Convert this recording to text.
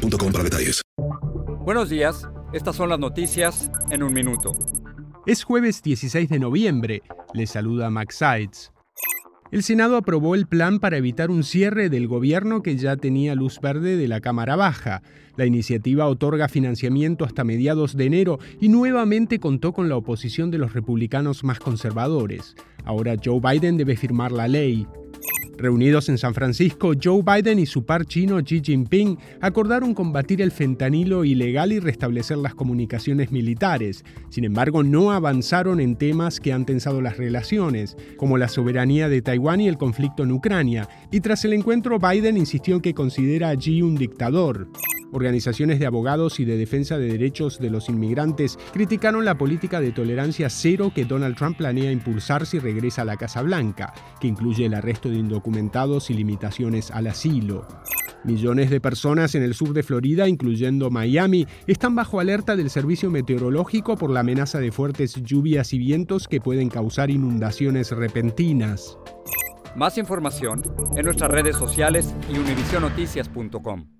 boostmobile para detalles. Buenos días, estas son las noticias en un minuto. Es jueves 16 de noviembre, le saluda Max Sides. El Senado aprobó el plan para evitar un cierre del gobierno que ya tenía luz verde de la Cámara Baja. La iniciativa otorga financiamiento hasta mediados de enero y nuevamente contó con la oposición de los republicanos más conservadores. Ahora Joe Biden debe firmar la ley. Reunidos en San Francisco, Joe Biden y su par chino Xi Jinping acordaron combatir el fentanilo ilegal y restablecer las comunicaciones militares. Sin embargo, no avanzaron en temas que han tensado las relaciones, como la soberanía de Taiwán y el conflicto en Ucrania. Y tras el encuentro, Biden insistió en que considera a Xi un dictador. Organizaciones de abogados y de defensa de derechos de los inmigrantes criticaron la política de tolerancia cero que Donald Trump planea impulsar si regresa a la Casa Blanca, que incluye el arresto de indocumentados y limitaciones al asilo. Millones de personas en el sur de Florida, incluyendo Miami, están bajo alerta del servicio meteorológico por la amenaza de fuertes lluvias y vientos que pueden causar inundaciones repentinas. Más información en nuestras redes sociales y univisionoticias.com.